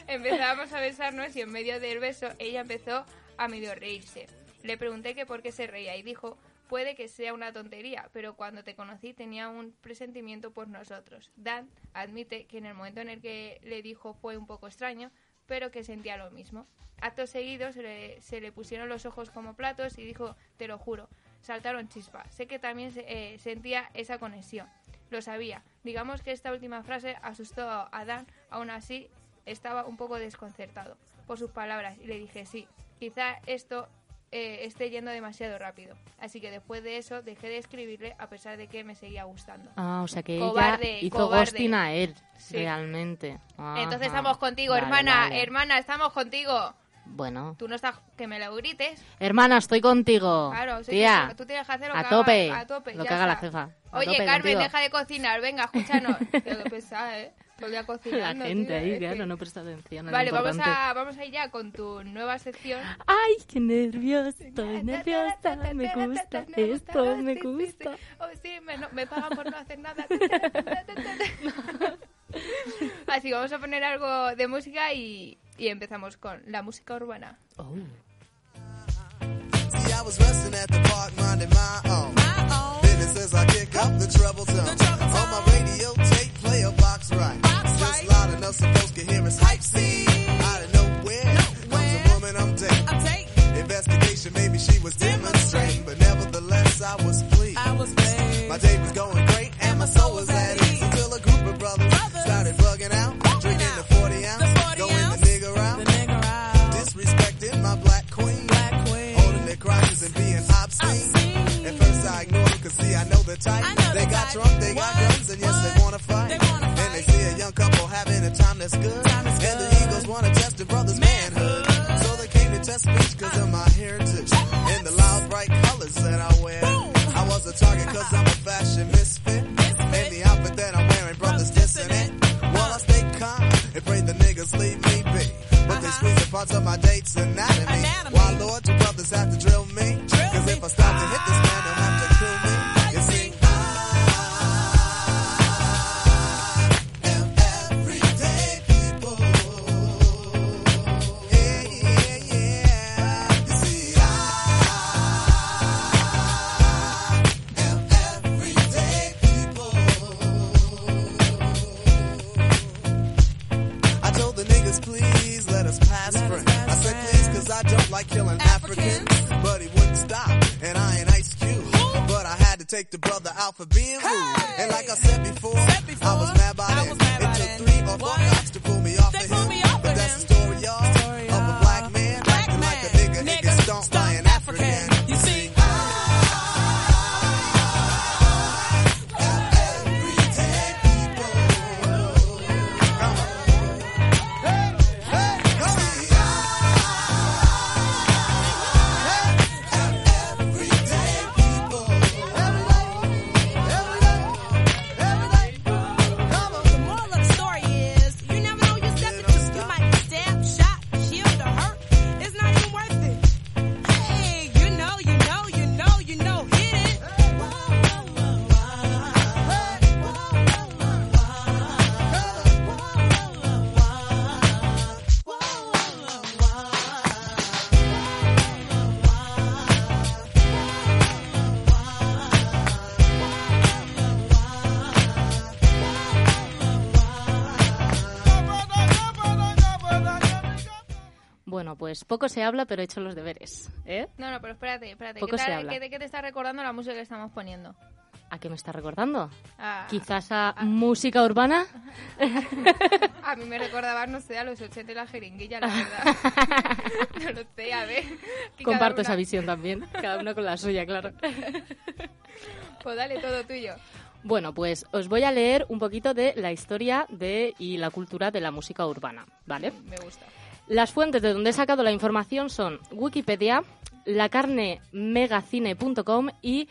Empezábamos a besarnos y en medio del beso ella empezó a medio reírse. Le pregunté que por qué se reía y dijo, puede que sea una tontería, pero cuando te conocí tenía un presentimiento por nosotros. Dan admite que en el momento en el que le dijo fue un poco extraño, pero que sentía lo mismo. Acto seguido se le, pusieron los ojos como platos y dijo, te lo juro, saltaron chispas. Sé que también eh, sentía esa conexión. Lo sabía. Digamos que esta última frase asustó a Dan, aún así estaba un poco desconcertado por sus palabras y le dije sí, quizá esto eh, esté yendo demasiado rápido. Así que después de eso dejé de escribirle a pesar de que me seguía gustando. Ah, o sea que Cobarde, ella hizo cobarde. ghosting a él, Sí. realmente. Entonces Ajá. estamos contigo, Vale, hermana, vale. hermana, estamos contigo. Bueno. Tú no estás, que me lo grites. Hermana, estoy contigo. Claro, soy Tía, tu- tú tienes que hacer lo a que tope. haga, a tope, Lo que haga la está. jefa. A Oye, Carmen, contigo. deja de cocinar, venga, escúchanos. Qué pesada, ¿eh? La gente tío, ahí, es que- claro, no presta atención. a lo Vale, vamos a, vamos a ir ya con tu nueva sección. Ay, qué nerviosa, estoy nerviosa, me gusta, esto me gusta. sí. Oh, sí, me, no- me pagan por no hacer nada. Así, vamos a poner algo de música y, y empezamos con la música urbana. Oh. I was resting at the park, minding my own. Business as I kick up the treble tone. On my radio tape, play a box right. Just loud enough so folks can hear us hype scene. Out of nowhere, a woman I'm dating. Investigation, maybe she was demonstrating, but nevertheless I was pleased. My day was going great and my soul was at ease. Until a group of brothers started bugging out, drinking the 40 ounce, going the disrespecting my black queen, holding their crotches and being obscene. At first I ignored them cause see I know the type. they got drunk, they got guns, and yes they wanna fight. They young couple having a time that's good, and the Eagles wanna test the brother's manhood. So they came to test me cause of my heritage and the loud bright colors that I wear. I was a target cause I'm a fashion misfit. And the outfit that I'm wearing, brothers dissing it. While I stay calm and pray the niggas leave me be. But they squeeze the parts of my date's anatomy. Why, Lord, you brothers have to drill me? Cause if I stop to hit this pues poco se habla, pero he hecho los deberes. ¿Eh? No, no, pero espérate, espérate. Poco ¿Qué, se habla. qué te- qué te está recordando la música que estamos poniendo? ¿A qué me está recordando? Ah, Quizás a música urbana. A mí me recordaba, no sé, a los 80 y la jeringuilla, la verdad. no lo sé, a ver. Comparto una- esa visión también. Cada uno con la suya, claro. Pues dale, todo tuyo. Bueno, pues os voy a leer un poquito de la historia de y la cultura de la música urbana, ¿vale? Me gusta. Las fuentes de donde he sacado la información son Wikipedia, lacarnemegacine.com y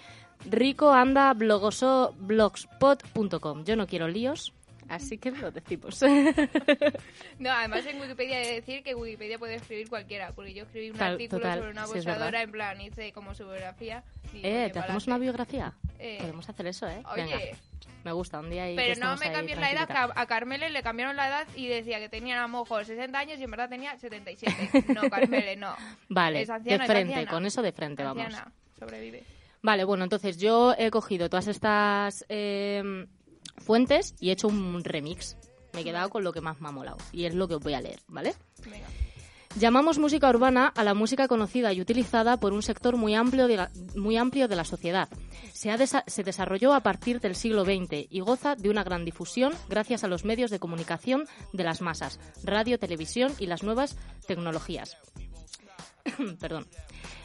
Rico anda blogoso blogspot.com. Yo no quiero líos, así que lo decimos. No, además en Wikipedia he de decir que Wikipedia puede escribir cualquiera, porque yo escribí un Tal- artículo total, sobre una sí, es boxeadora, verdad. en plan, hice como su biografía. y, eh, oye, ¿te hacemos una biografía? Eh, Podemos hacer eso, ¿eh? Oye, Venga, me gusta, un día ahí que pero no me cambies la edad, que a, Carmele le cambiaron la edad y decía que tenía a lo mejor 60 años y en verdad tenía 77. No, Carmele, no. Vale, Es anciana, de es frente, anciana. con eso de frente vamos. Anciana, sobrevive. Vale, bueno, entonces yo he cogido todas estas eh, fuentes y he hecho un remix. Me he quedado con lo que más me ha molado y es lo que os voy a leer, ¿vale? Venga. Llamamos música urbana a la música conocida y utilizada por un sector muy amplio de la, muy amplio de la sociedad. Se, ha desa- se desarrolló a partir del siglo XX y goza de una gran difusión gracias a los medios de comunicación de las masas, radio, televisión y las nuevas tecnologías. Perdón.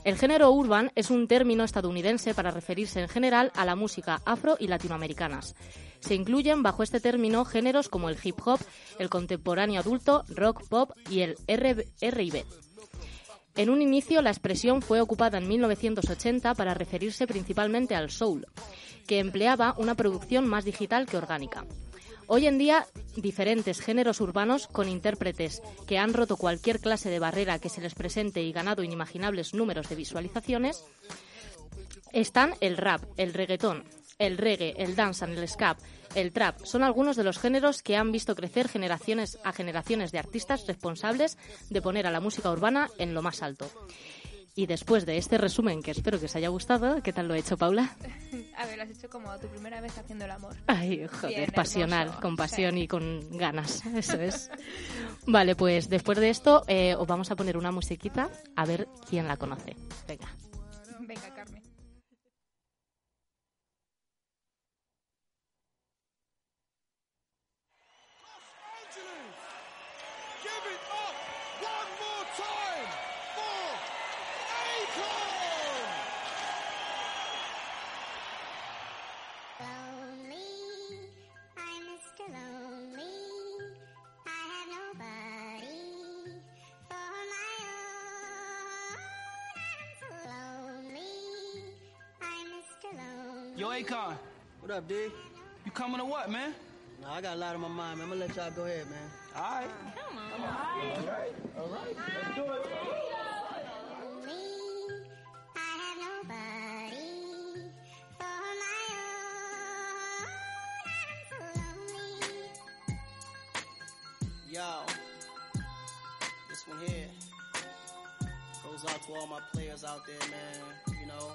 El género urban es un término estadounidense para referirse en general a la música afro y latinoamericanas. Se incluyen bajo este término géneros como el hip hop, el contemporáneo adulto, rock, pop y el R&B. En un inicio, la expresión fue ocupada en 1980 para referirse principalmente al soul, que empleaba una producción más digital que orgánica. Hoy en día, diferentes géneros urbanos con intérpretes que han roto cualquier clase de barrera que se les presente y ganado inimaginables números de visualizaciones, están el rap, el reggaetón, el reggae, el dancehall, el ska, el trap. Son algunos de los géneros que han visto crecer generaciones a generaciones de artistas responsables de poner a la música urbana en lo más alto. Y después de este resumen, que espero que os haya gustado, ¿qué tal lo he hecho, Paula? A ver, lo has hecho como tu primera vez haciendo el amor. Ay, joder, Bien, pasional, hermoso. con pasión y con ganas, eso es. Vale, pues después de esto eh, os vamos a poner una musiquita a ver quién la conoce. Venga, Yo, Akon. What up, D? You coming to what, man? No, I got a lot on my mind, man. I'm gonna let y'all go ahead, man. All right. Come on. All right. All right. let's do it. Lonely, I have nobody for my own. I'm so lonely. Yo, this one here goes out to all my players out there, man. You know,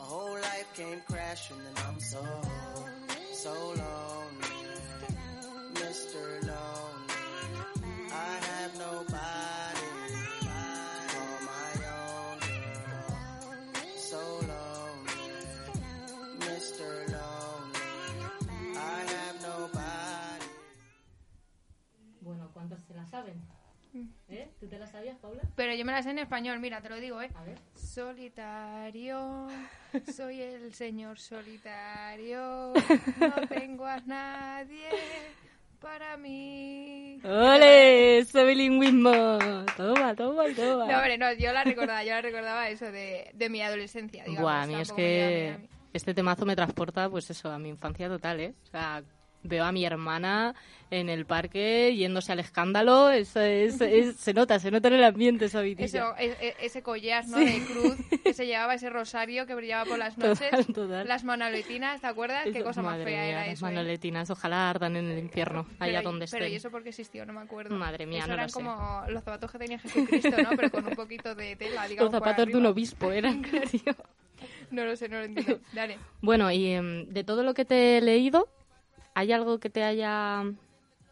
my whole life came crashing and I'm so, so lonely. Mr. Lonely. I have nobody for my own. So lonely, Mr. Lonely. I have nobody. Bueno, ¿cuántos se la saben? ¿Eh? ¿Tú te la sabías, Paula? Pero yo me la sé en español, mira, te lo digo, ¿eh? A ver. Solitario, soy el señor solitario, no tengo a nadie para mí. ¡Ole! ¡Ese bilingüismo! Toma, toma, toma. No, hombre, no, yo la recordaba, yo la recordaba eso de, de mi adolescencia, digamos. Buah, a mí es que este temazo me transporta, pues eso, a mi infancia total, ¿eh? O sea, veo a mi hermana en el parque yéndose al escándalo, eso es, es- se nota, se nota en el ambiente esa. Eso, e- e- ese collar, ¿no? Sí. De cruz que se llevaba ese rosario que brillaba por las Total, noches. total. Las manoletinas, ¿te acuerdas? Qué Eso- cosa más fea mía, era las eso. ¿eh? manoletinas, ojalá ardan en el infierno, allá Pero- donde Pero ¿y eso porque existió? No me acuerdo. Madre mía, Eso no lo eran sé. como los zapatos que tenía Jesucristo, ¿no? Pero con un poquito de tela, digamos, Los por zapatos de un obispo eran. No lo sé, no lo entiendo. Dale. Bueno, y em, de todo lo que te he leído, ¿hay algo que te haya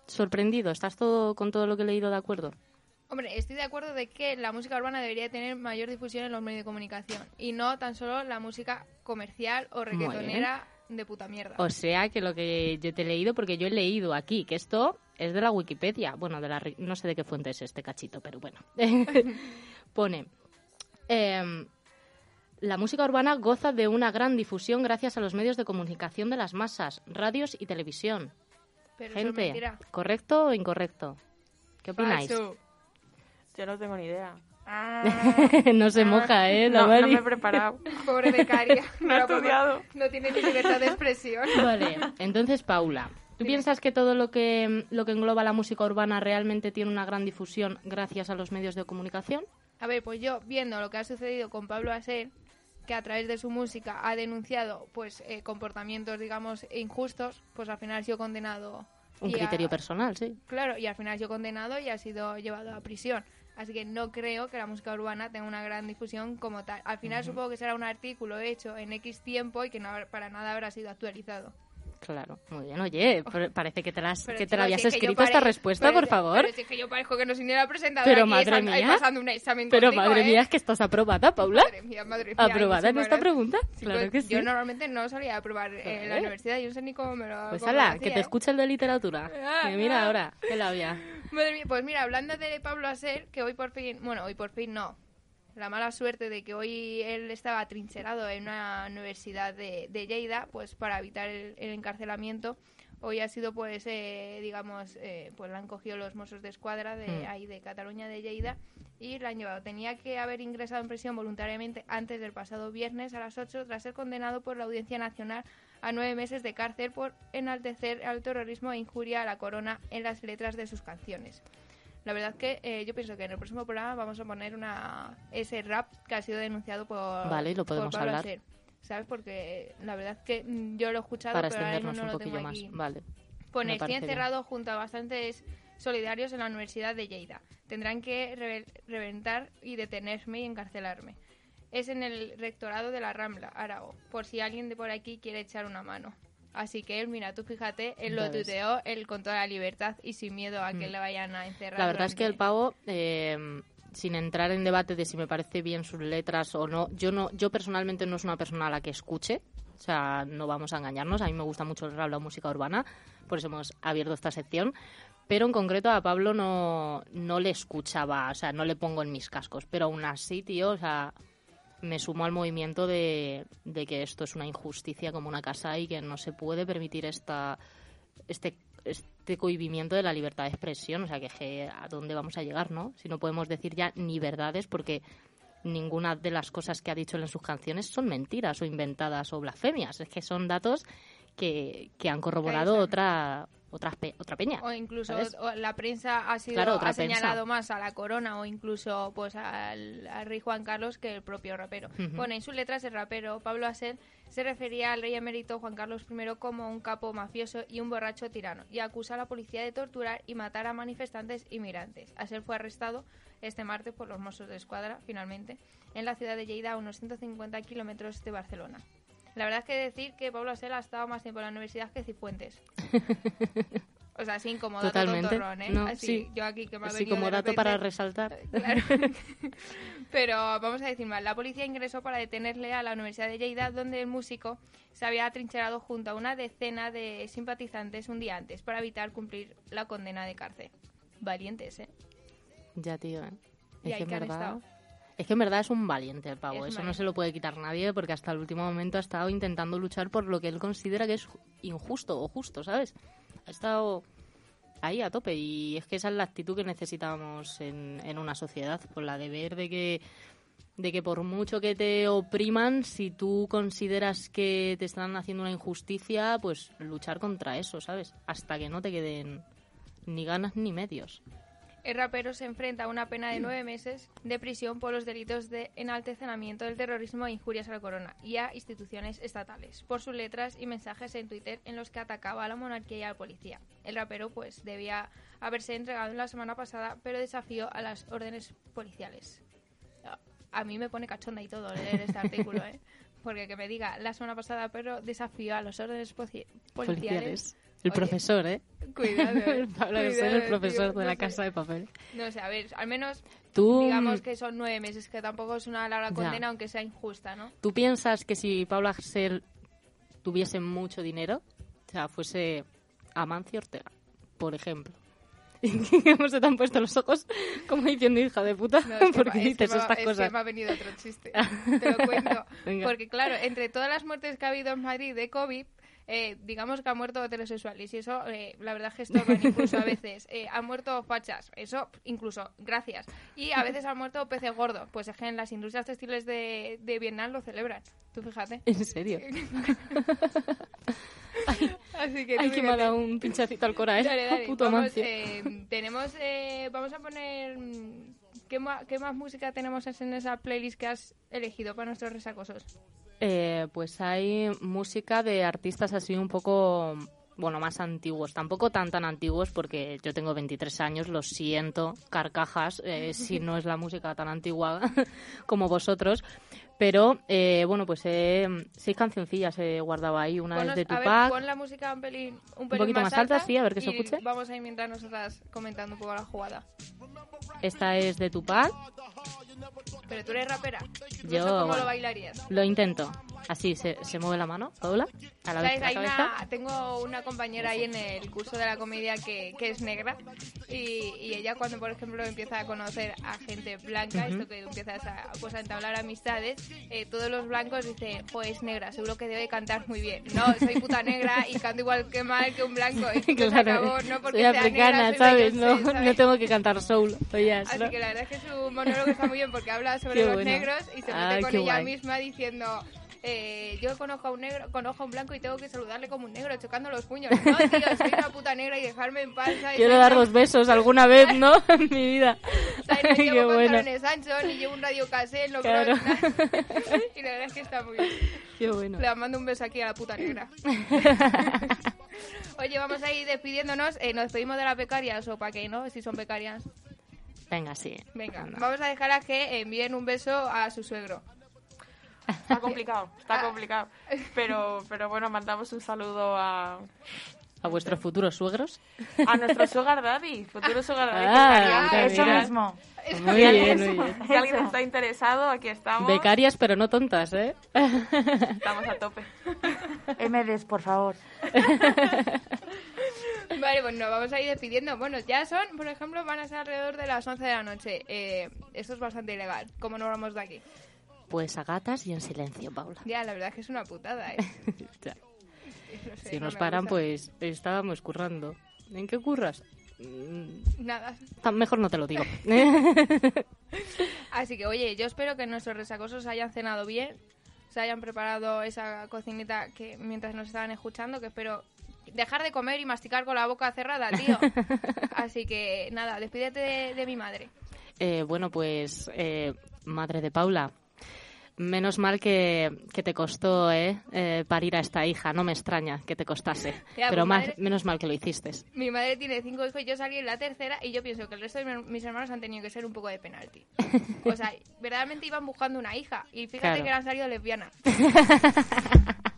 sorprendido? ¿Estás todo con todo lo que he leído de acuerdo? Hombre, estoy de acuerdo de que la música urbana debería tener mayor difusión en los medios de comunicación y no tan solo la música comercial o reggaetonera de puta mierda. O sea que lo que yo te he leído, porque yo he leído aquí, que esto es de la Wikipedia. Bueno, de la, no sé de qué fuente es este cachito, pero bueno. Pone, em, la música urbana goza de una gran difusión gracias a los medios de comunicación de las masas, radios y televisión. Pero eso es Gente. ¿correcto o incorrecto? ¿Qué opináis? Falso. Yo no tengo ni idea. no se moja, ¿eh? la No, no me he preparado. Pobre becaria. No he estudiado. No tiene ni libertad de expresión. Vale, entonces Paula, ¿tú piensas que todo lo que lo que engloba la música urbana realmente tiene una gran difusión gracias a los medios de comunicación? A ver, pues yo, viendo lo que ha sucedido con Pablo Aser, que a través de su música ha denunciado pues eh, comportamientos, digamos, injustos, pues al final ha sido condenado. Un ha- criterio personal, sí. Claro, y al final ha sido condenado y ha sido llevado a prisión. Así que no creo que la música urbana tenga una gran difusión como tal. Al final supongo que será un artículo hecho en X tiempo y que no, para nada habrá sido actualizado. Claro, muy bien. Oye, pa- parece que te la, has- Pero, que te la habías si es que escrito esta pare- respuesta, pero por favor. Pero si es que yo parezco que no soy ni la presentadora Pero madre mía. pasando un examen Pero contigo, madre ¿eh? mía, es que estás aprobada, Paula. Madre mía, madre mía. ¿Aprobada en esta pregunta? Sí, Claro pues, que sí. Yo normalmente no solía aprobar eh, en la universidad, yo no sé ni cómo me lo Pues ala, que te escucha el de literatura. Ah, mira ah. ahora, qué labia. Madre mía, pues mira, hablando de Pablo Aser, que hoy por fin, bueno, hoy por fin no, la mala suerte de que hoy él estaba trincherado en una universidad de, de Lleida, pues para evitar el, el encarcelamiento, hoy ha sido pues, eh, digamos, eh, pues la han cogido los Mossos de Escuadra de Mm. ahí de Cataluña, de Lleida, y la han llevado. Tenía que haber ingresado en prisión voluntariamente antes del pasado viernes a las 8 tras ser condenado por la Audiencia Nacional a nueve meses de cárcel por enaltecer al terrorismo e injuria a la corona en las letras de sus canciones. La verdad que eh, yo pienso que en el próximo programa vamos a poner una ese rap que ha sido denunciado por, Vale, lo por podemos Pablo hablar. ¿Sabes? Porque la verdad que mm, yo lo he escuchado, Para pero ahora mismo extendernos no un lo tengo más. aquí. Vale. Pone, estoy parece bien. encerrado junto a bastantes solidarios en la Universidad de Lleida. Tendrán que revel- reventar y detenerme y encarcelarme. Es en el rectorado de la Rambla, Arago, por si alguien de por aquí quiere echar una mano. Así que él, mira, tú fíjate, él lo tuteó, él con toda la libertad y sin miedo a que Mm. le vayan a encerrar. La verdad es que el durante- pavo, eh, sin entrar en debate de si me parece bien sus letras o no, yo no, yo personalmente no es una persona a la que escuche, o sea, no vamos a engañarnos, a mí me gusta mucho el rap, la música urbana, por eso hemos abierto esta sección, pero en concreto a Pablo no, no le escuchaba, o sea, no le pongo en mis cascos, pero aún así, tío, o sea, me sumo al movimiento de, de que esto es una injusticia como una casa y que no se puede permitir esta este este cohibimiento de la libertad de expresión, o sea, que, a dónde vamos a llegar, ¿no? Si no podemos decir ya ni verdades porque ninguna de las cosas que ha dicho él en sus canciones son mentiras o inventadas o blasfemias, es que son datos que, que han corroborado otra otra, pe- otra peña. O incluso o la prensa ha sido Claro, ha señalado más a la corona o incluso pues al, al rey Juan Carlos que el propio rapero. Bueno, en sus letras el rapero Pablo Aser se refería al rey emérito Juan Carlos I como un capo mafioso y un borracho tirano y acusa a la policía de torturar y matar a manifestantes inmigrantes. Aser fue arrestado este martes por los Mossos de Escuadra, finalmente, en la ciudad de Lleida, a unos 150 kilómetros de Barcelona. La verdad es que decir que Pablo Aser ha estado más tiempo en la universidad que Cifuentes. O sea, así como dato Totalmente. tontorrón, ¿eh? No, así, sí. yo aquí que me ha Así venido como dato repente. para resaltar. Claro. Pero vamos a decir mal, la policía ingresó para detenerle a la Universidad de Lleida, donde el músico se había atrincherado junto a una decena de simpatizantes un día antes para evitar cumplir la condena de cárcel. Valientes, ¿eh? Ya, tío, ¿eh? Y Es ahí que que han verdad... estado. Es que en verdad es un valiente el pavo, Es eso no se lo puede quitar nadie porque hasta el último momento ha estado intentando luchar por lo que él considera que es ju- injusto o justo, ¿sabes? Ha estado ahí a tope y es que esa es la actitud que necesitamos en, en una sociedad, por la de ver de que de que por mucho que te opriman, si tú consideras que te están haciendo una injusticia, pues luchar contra eso, ¿sabes? Hasta que no te queden ni ganas ni medios. El rapero se enfrenta a una pena de nueve meses de prisión por los delitos de enaltecenamiento del terrorismo e injurias a la corona y a instituciones estatales, por sus letras y mensajes en Twitter en los que atacaba a la monarquía y a la policía. El rapero, pues, debía haberse entregado la semana pasada, pero desafió a las órdenes policiales. A mí me pone cachonda y todo leer este artículo, ¿eh? Porque que me diga la semana pasada, pero desafió a las órdenes. Policiales. El profesor, ¿eh? Cuidado, eh. Pablo Hasél, Cuidado, el profesor tío, de la no sé. casa de papel. No sé, a ver, al menos Tú, digamos mm, que son nueve meses, que tampoco es una larga Ya. condena, aunque sea injusta, ¿no? ¿Tú piensas que si Paula Hasél tuviese mucho dinero, o sea, fuese Amancio Ortega, por ejemplo? ¿Cómo se te han puesto los ojos? Como diciendo hija de puta, No, es que porque me- es que dices estas es cosas. que me ha venido otro chiste. Te lo cuento. Venga. Porque, claro, entre todas las muertes que ha habido en Madrid de COVID, eh, digamos que ha muerto heterosexuales. Y eso, eh, la verdad es que estorban incluso a veces. Eh, han muerto fachas. Eso, incluso, gracias. Y a veces han muerto peces gordos. Pues es que en las industrias textiles de, de Vietnam lo celebran. Tú fíjate. ¿En serio? Así que tú Ay, que dado un pinchacito al cora, ¿eh? Dale, dale. Puto Vamos, eh, tenemos, eh, vamos a poner... mm, ¿qué, ma- ¿Qué más música tenemos en esa playlist que has elegido para nuestros resacosos? Eh, pues hay música de artistas así un poco, bueno, más antiguos. Tampoco tan tan antiguos porque yo tengo 23 años, lo siento, carcajas, eh, si no es la música tan antigua como vosotros. Pero, eh, bueno, pues eh, seis cancioncillas he guardado ahí. Una Ponnos- es de a ver, Tupac. pon la música un pelín, un pelín poquito más alta, sí, a ver que se escuche. Vamos a ir mientras nosotras comentando un poco la jugada. Esta es de Tupac. Pero tú eres rapera. Yo, Yo, ¿Cómo bueno, lo bailarías? Lo intento. Así se, se mueve la mano, Paula. A la vez ¿Sabes? la Hay cabeza. una, tengo una compañera ahí en el curso de la comedia que, que es negra y, y ella cuando, por ejemplo, empieza a conocer a gente blanca, esto que empiezas a, pues, a entablar amistades, eh, todos los blancos dicen, pues es negra, seguro que debe cantar muy bien. No, soy puta negra y canto igual que mal que un blanco. Y punto, se Claro, acabó, no porque soy sea africana, negra, ¿sabes? No, ¿sabes? no tengo que cantar soul. jazz, Así ¿no? que la verdad es que su monólogo está muy bien porque habla sobre Qué los bueno. negros y se mete con ella guay. misma diciendo eh, yo conozco a un negro, conozco a un blanco y tengo que saludarle como un negro chocando los puños. No, tío, soy una puta negra y dejarme en paz. ¿sabes? Quiero dar dos besos alguna vez, ¿no? en mi vida. ¿sabes? No Qué bueno. ni llevo un radio cassette, no Claro. Y la verdad es que está muy bien. Qué bueno. Le mando un beso aquí a la puta negra. Oye, vamos a ir despidiéndonos. Eh, ¿Nos despedimos de las becarias o para qué, no? Si son becarias. Venga, sí. Venga, vamos a dejar a que envíen un beso a su suegro. Está complicado, está complicado. Pero, pero bueno, mandamos un saludo a, ¿A vuestros futuros suegros? a nuestro sugar daddy, futuro sugar daddy. Ah, mira, Eso mira. mismo. Muy Si alguien- bien, muy bien. Si alguien está interesado, aquí estamos. Becarias, pero no tontas, ¿eh? Estamos a tope. MDs, por favor. Vale, pues nos vamos a ir despidiendo. Bueno, ya son, por ejemplo, van a ser alrededor de las 11 de la noche. Eh, esto es bastante ilegal. ¿Cómo nos vamos de aquí? Pues a gatas y en silencio, Paula. Ya, la verdad es que es una putada, ¿eh? Ya. No sé, Si no nos paran, gusta. pues estábamos currando. ¿En qué curras? Mm, Nada. Mejor no te lo digo. Así que, oye, yo espero que nuestros resacosos hayan cenado bien, se hayan preparado esa cocinita que mientras nos estaban escuchando, que espero dejar de comer y masticar con la boca cerrada, tío. Así que, nada, despídete de, de mi madre. Eh, bueno, pues, eh, madre de Paula, menos mal que, que te costó eh, eh, parir a esta hija. No me extraña que te costase. Ya, pero más, madre- menos mal que lo hiciste. Mi madre tiene cinco hijos, yo salí en la tercera y yo pienso que el resto de mi- mis hermanos han tenido que ser un poco de penalti. O sea, verdaderamente iban buscando una hija y fíjate Claro. que han salido lesbianas.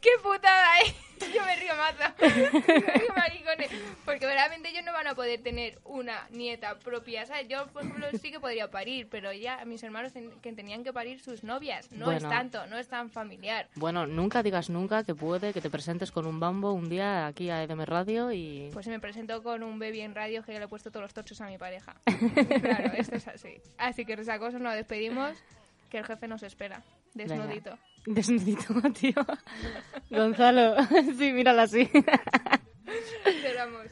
¡Qué putada, eh! Yo me río mazo. Qué maricones. Porque verdaderamente ellos no van a poder tener una nieta propia. ¿sabes? Yo, por ejemplo, sí que podría parir, pero ya mis hermanos ten- que tenían que parir sus novias. No es Bueno. tanto, no es tan familiar. Bueno, nunca digas nunca que puede que te presentes con un bambo un día aquí a EDM Radio y... Pues me presento con un baby en radio que le he puesto todos los tochos a mi pareja. claro, esto es así. Así que resacosos nos despedimos, que el jefe nos espera, desnudito. Desnudito, tío. Gonzalo. sí, mírala así. Cerramos.